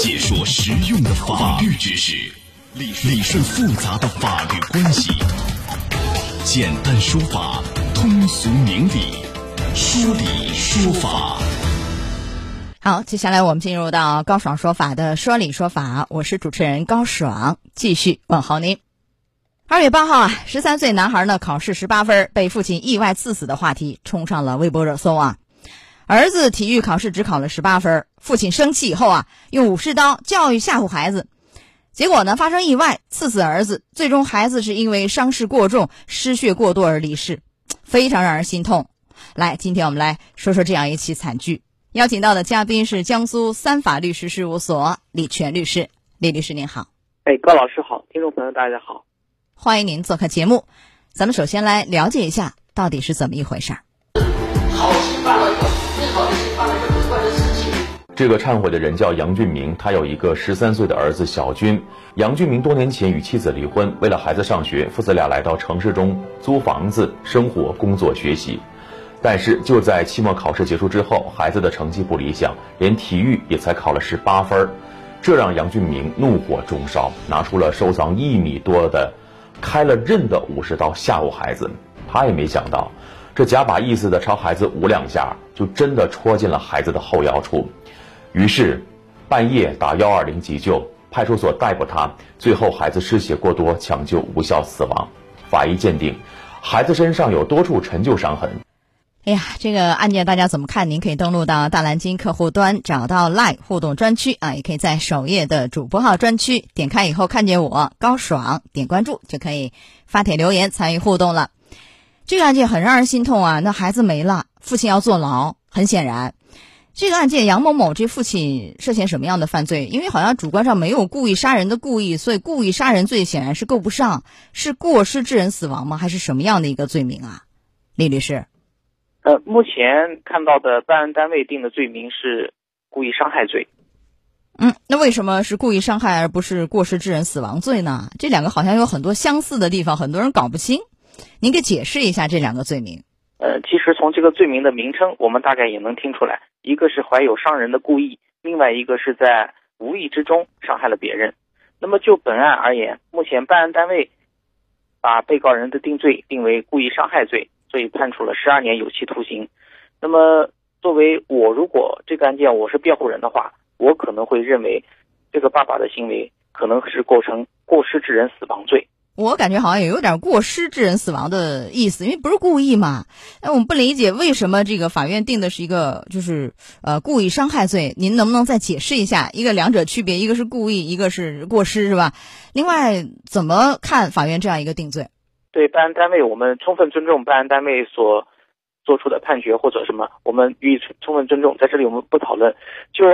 解说实用的法律知识，理理顺复杂的法律关系，简单说法，通俗明理，说理说法。好，接下来我们进入到高爽说法的说理说法，我是主持人高爽，继续问候您。二月八号啊，十三岁男孩呢考试十八分，被父亲意外刺死的话题冲上了微博热搜啊。儿子体育考试只考了十八分，父亲生气以后啊，用武士刀教育吓唬孩子，结果呢发生意外，刺死儿子。最终孩子是因为伤势过重、失血过多而离世，非常让人心痛。来，今天我们来说说这样一起惨剧。邀请到的嘉宾是江苏三法律师事务所李全律师，李律师您好。哎，高老师好，听众朋友大家好，欢迎您做客节目。咱们首先来了解一下到底是怎么一回事儿。好心办了这个忏悔的人叫杨俊明，他有一个十三岁的儿子小军。杨俊明多年前与妻子离婚，为了孩子上学，父子俩来到城市中租房子生活、工作、学习。但是就在期末考试结束之后，孩子的成绩不理想，连体育也才考了十八分，这让杨俊明怒火中烧，拿出了收藏一米多的、开了刃的武士刀吓唬孩子。他也没想到，这假把意思的朝孩子捂两下，就真的戳进了孩子的后腰处。于是，半夜打幺二零急救，派出所逮捕他。最后，孩子失血过多，抢救无效死亡。法医鉴定，孩子身上有多处陈旧伤痕。哎呀，这个案件大家怎么看？您可以登录到大蓝鲸客户端，找到 Live 互动专区啊，也可以在首页的主播号专区点开以后看见我高爽，点关注就可以发帖留言参与互动了。这个案件很让人心痛啊！那孩子没了，父亲要坐牢，很显然。这个案件，杨某某这父亲涉嫌什么样的犯罪？因为好像主观上没有故意杀人的故意，所以故意杀人罪显然是够不上。是过失致人死亡吗？还是什么样的一个罪名啊？李律师，呃，目前看到的办案单位定的罪名是故意伤害罪。嗯，那为什么是故意伤害而不是过失致人死亡罪呢？这两个好像有很多相似的地方，很多人搞不清。您给解释一下这两个罪名。呃，其实从这个罪名的名称，我们大概也能听出来，一个是怀有伤人的故意，另外一个是在无意之中伤害了别人。那么就本案而言，目前办案单位把被告人的定罪定为故意伤害罪，所以判处了十二年有期徒刑。那么作为我，如果这个案件我是辩护人的话，我可能会认为，这个爸爸的行为可能是构成过失致人死亡罪。我感觉好像也有点过失致人死亡的意思，因为不是故意嘛。哎，我们不理解为什么这个法院定的是一个就是呃故意伤害罪，您能不能再解释一下一个两者区别？一个是故意，一个是过失，是吧？另外，怎么看法院这样一个定罪？对办案单位，我们充分尊重办案单位所做出的判决或者什么，我们予以充分尊重。在这里我们不讨论。就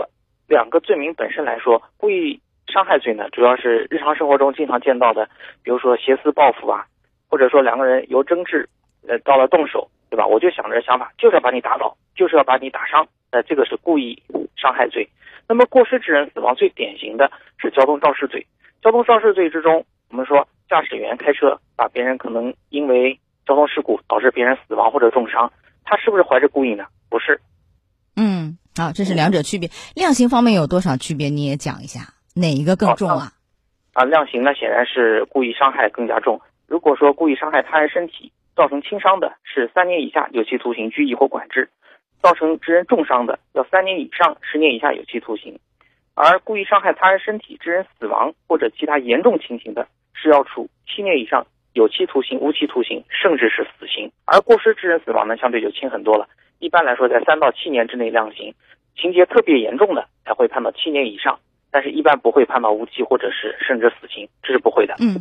两个罪名本身来说，故意。伤害罪呢，主要是日常生活中经常见到的，比如说挟私报复啊，或者说两个人由争执，呃，到了动手，对吧？我就想着想法，就是要把你打倒，就是要把你打伤，呃，这个是故意伤害罪。那么过失致人死亡最典型的是交通肇事罪。交通肇事罪之中，我们说驾驶员开车把别人可能因为交通事故导致别人死亡或者重伤，他是不是怀着故意呢？不是。嗯，好，这是两者区别。量刑方面有多少区别？你也讲一下。哪一个更重啊？啊，量刑呢显然是故意伤害更加重。如果说故意伤害他人身体造成轻伤的，是三年以下有期徒刑、拘役或管制；造成致人重伤的，要三年以上十年以下有期徒刑。而故意伤害他人身体致人死亡或者其他严重情形的，是要处七年以上有期徒刑、无期徒刑，甚至是死刑。而过失致人死亡呢，相对就轻很多了。一般来说，在三到七年之内量刑，情节特别严重的才会判到七年以上。但是，一般不会判到无期或者是甚至死刑，这是不会的。嗯，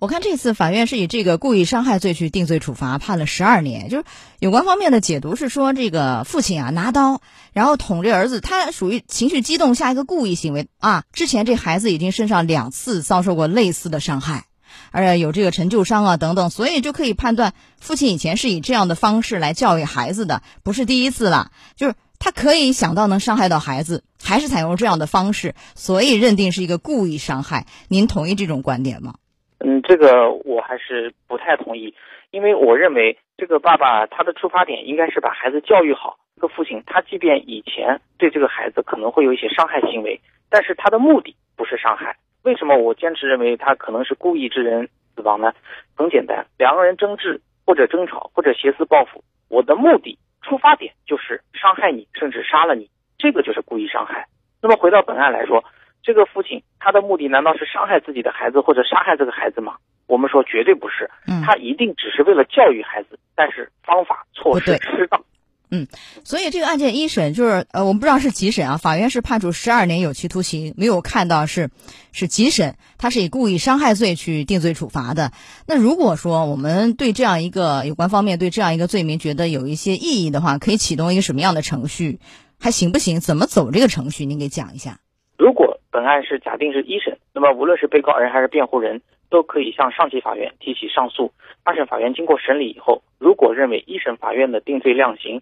我看这次法院是以这个故意伤害罪去定罪处罚，判了十二年。就是有关方面的解读是说，这个父亲啊拿刀，然后捅这儿子，他属于情绪激动下一个故意行为啊。之前这孩子已经身上两次遭受过类似的伤害，而且有这个陈旧伤啊等等，所以就可以判断父亲以前是以这样的方式来教育孩子的，不是第一次了。就是。他可以想到能伤害到孩子，还是采用这样的方式，所以认定是一个故意伤害。您同意这种观点吗？嗯，这个我还是不太同意，因为我认为这个爸爸他的出发点应该是把孩子教育好。这个父亲他即便以前对这个孩子可能会有一些伤害行为，但是他的目的不是伤害。为什么我坚持认为他可能是故意致人死亡呢？很简单，两个人争执或者争吵或者挟私报复，我的目的出发点就是伤害你，甚至杀了你，这个就是故意伤害。那么回到本案来说，这个父亲他的目的难道是伤害自己的孩子或者杀害这个孩子吗？我们说绝对不是，他一定只是为了教育孩子，但是方法措施失当。嗯，所以这个案件一审就是呃，我们不知道是几审啊，法院是判处十二年有期徒刑，没有看到是是几审，他是以故意伤害罪去定罪处罚的。那如果说我们对这样一个有关方面对这样一个罪名觉得有一些异议的话，可以启动一个什么样的程序，还行不行？怎么走这个程序？您给讲一下。如果本案是假定是一审，那么无论是被告人还是辩护人都可以向上级法院提起上诉。二审法院经过审理以后，如果认为一审法院的定罪量刑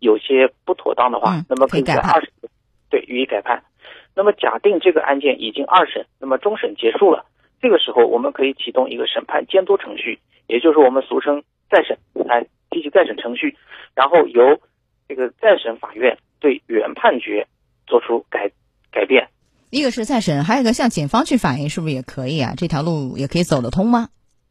有些不妥当的话，那么可以在二审对予以改判。那么假定这个案件已经二审，那么终审结束了，这个时候我们可以启动一个审判监督程序，也就是我们俗称再审，来提起再审程序，然后由这个再审法院对原判决做出改改变。一个是再审，还有一个向检方去反映，是不是也可以啊？这条路也可以走得通吗？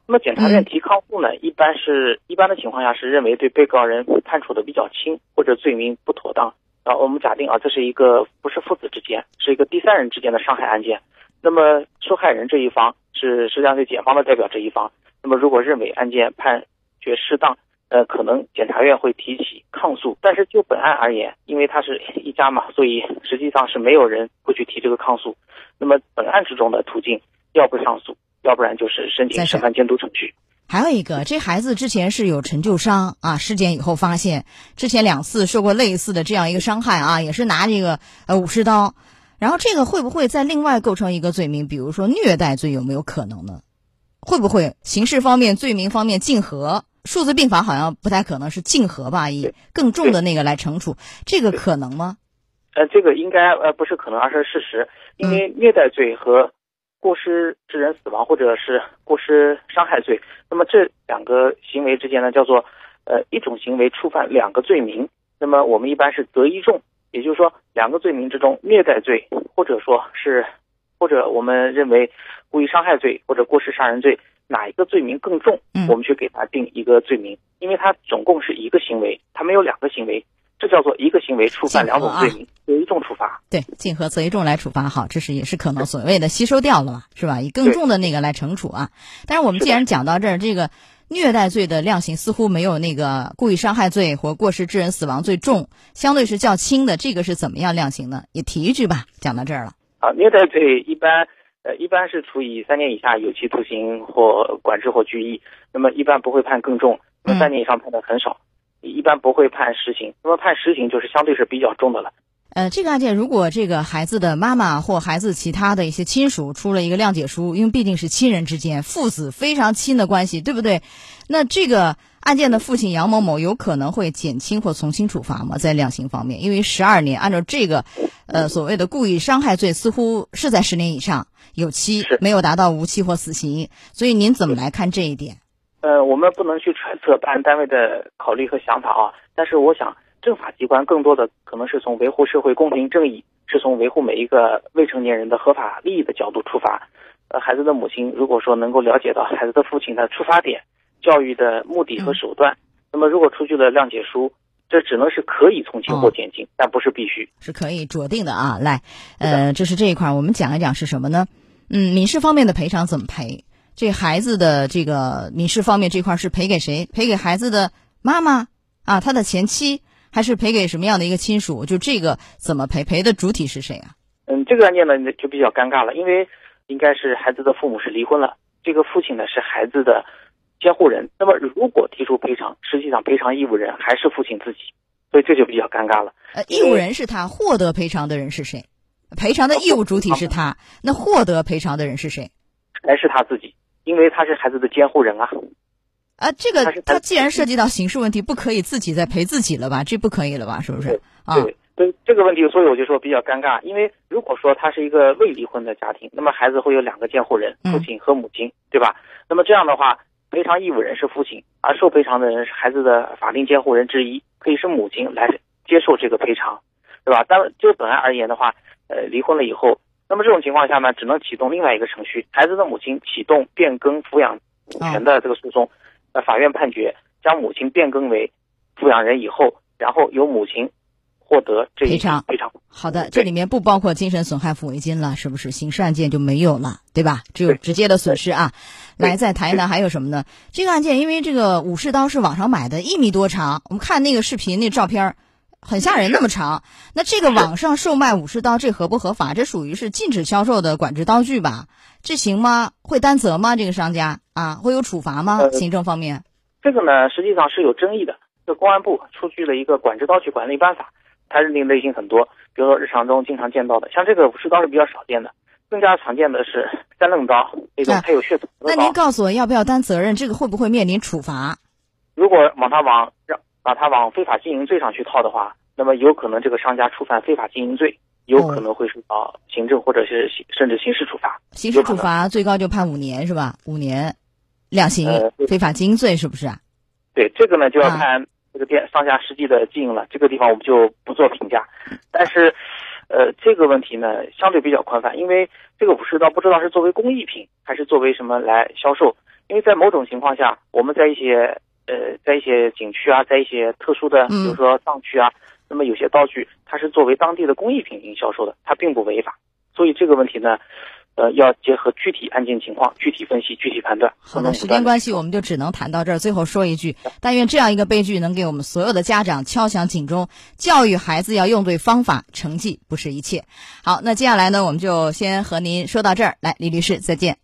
那么检察院提抗诉呢，一般是一般的情况下是认为对被告人判处的比较轻，或者罪名不妥当。啊，我们假定啊，这是一个不是父子之间，是一个第三人之间的伤害案件。那么受害人这一方是实际上是检方的代表这一方。那么如果认为案件判决适当，呃，可能检察院会提起抗诉。但是就本案而言，因为他是一家嘛，所以实际上是没有人会去提这个抗诉。那么本案之中的途径，要不上诉。要不然就是申请审判监督程序。还有一个，这孩子之前是有陈旧伤啊，尸检以后发现之前两次受过类似的这样一个伤害啊，也是拿这个呃武士刀，然后这个会不会再另外构成一个罪名？比如说虐待罪有没有可能呢？会不会刑事方面罪名方面竞合？数字并罚好像不太可能是竞合吧，以更重的那个来惩处，这个可能吗？呃，这个应该呃不是可能，而是事实，因为虐待罪和。过失致人死亡或者是过失伤害罪，那么这两个行为之间呢，叫做呃一种行为触犯两个罪名，那么我们一般是择一重，也就是说两个罪名之中，虐待罪或者说是或者我们认为故意伤害罪或者过失杀人罪哪一个罪名更重，我们去给他定一个罪名，因为他总共是一个行为，他没有两个行为。这叫做一个行为触犯两种罪名，择一重处罚。对，竞合择一重来处罚，好，这是也是可能所谓的吸收掉了嘛，是吧？以更重的那个来惩处啊。但是我们既然讲到这儿，这个虐待罪的量刑似乎没有那个故意伤害罪或过失致人死亡罪重，相对是较轻的。这个是怎么样量刑呢？也提一句吧。讲到这儿了。啊，虐待罪一般呃一般是处以三年以下有期徒刑或管制或拘役，那么一般不会判更重，那么三年以上判的很少。一般不会判实刑，那么判实刑就是相对是比较重的了。呃，这个案件如果这个孩子的妈妈或孩子其他的一些亲属出了一个谅解书，因为毕竟是亲人之间父子非常亲的关系，对不对？那这个案件的父亲杨某某有可能会减轻或从轻处罚吗？在量刑方面，因为十二年按照这个呃所谓的故意伤害罪，似乎是在十年以上有期，没有达到无期或死刑，所以您怎么来看这一点？呃，我们不能去揣测办案单位的考虑和想法啊，但是我想，政法机关更多的可能是从维护社会公平正义，是从维护每一个未成年人的合法利益的角度出发。呃，孩子的母亲如果说能够了解到孩子的父亲的出发点、教育的目的和手段，那么如果出具了谅解书，这只能是可以从轻或减轻，但不是必须，是可以酌定的啊。来，呃，这是这一块，我们讲一讲是什么呢？嗯，民事方面的赔偿怎么赔？这孩子的这个民事方面这块是赔给谁？赔给孩子的妈妈啊，他的前妻，还是赔给什么样的一个亲属？就这个怎么赔？赔的主体是谁啊？嗯，这个案件呢就比较尴尬了，因为应该是孩子的父母是离婚了，这个父亲呢是孩子的监护人。那么如果提出赔偿，实际上赔偿义务人还是父亲自己，所以这就比较尴尬了。呃，义务人是他，获得赔偿的人是谁？赔偿的义务主体是他，那获得赔偿的人是谁？还是他自己。因为他是孩子的监护人啊，啊，这个他既然涉及到刑事问题，不可以自己再赔自己了吧？这不可以了吧？是不是？对对，这个问题，所以我就说比较尴尬。因为如果说他是一个未离婚的家庭，那么孩子会有两个监护人，父亲和母亲，对吧？那么这样的话，赔偿义务人是父亲，而受赔偿的人是孩子的法定监护人之一，可以是母亲来接受这个赔偿，对吧？但就本案而言的话，呃，离婚了以后，那么这种情况下呢，只能启动另外一个程序，孩子的母亲启动变更抚养权的这个诉讼，呃，法院判决将母亲变更为抚养人以后，然后由母亲。获得这赔偿赔偿，好的，这里面不包括精神损害抚慰金了，是不是？刑事案件就没有了，对吧？只有直接的损失啊。来，再谈一谈还有什么呢？这个案件，因为这个武士刀是网上买的，一米多长，我们看那个视频，那照片很吓人，那么长。那这个网上售卖武士刀，这合不合法？这属于是禁止销售的管制刀具吧？这行吗？会担责吗？这个商家啊，会有处罚吗？行政方面？这个呢，实际上是有争议的。这公安部出具了一个《管制刀具管理办法》。它认定类型很多，比如说日常中经常见到的，像这个武士刀是比较少见的，更加常见的是 三棱刀那种带有血统。那您告诉我要不要担责任？这个会不会面临处罚？如果往他往让把它往非法经营罪上去套的话，那么有可能这个商家触犯非法经营罪，有可能会受到行政或者是甚至刑事处罚。刑事处罚最高就判五年是吧？五年，量刑非法经营罪是不是啊？对，这个呢就要看。这个店上下实际的经营了，这个地方我们就不做评价。但是，呃，这个问题呢相对比较宽泛，因为这个武士刀不知道是作为工艺品还是作为什么来销售。因为在某种情况下，我们在一些呃在一些景区啊，在一些特殊的，比如说藏区啊，那么有些道具它是作为当地的工艺品进行销售的，它并不违法。所以这个问题呢。呃，要结合具体案件情况，具体分析，具体判断。好的，时间关系，我们就只能谈到这儿。最后说一句，但愿这样一个悲剧能给我们所有的家长敲响警钟：教育孩子要用对方法，成绩不是一切。好，那接下来呢，我们就先和您说到这儿。来，李律师，再见。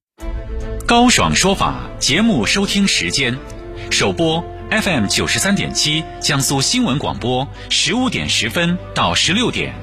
高爽说法节目收听时间：首播 FM 九十三点七，江苏新闻广播，十五点十分到十六点。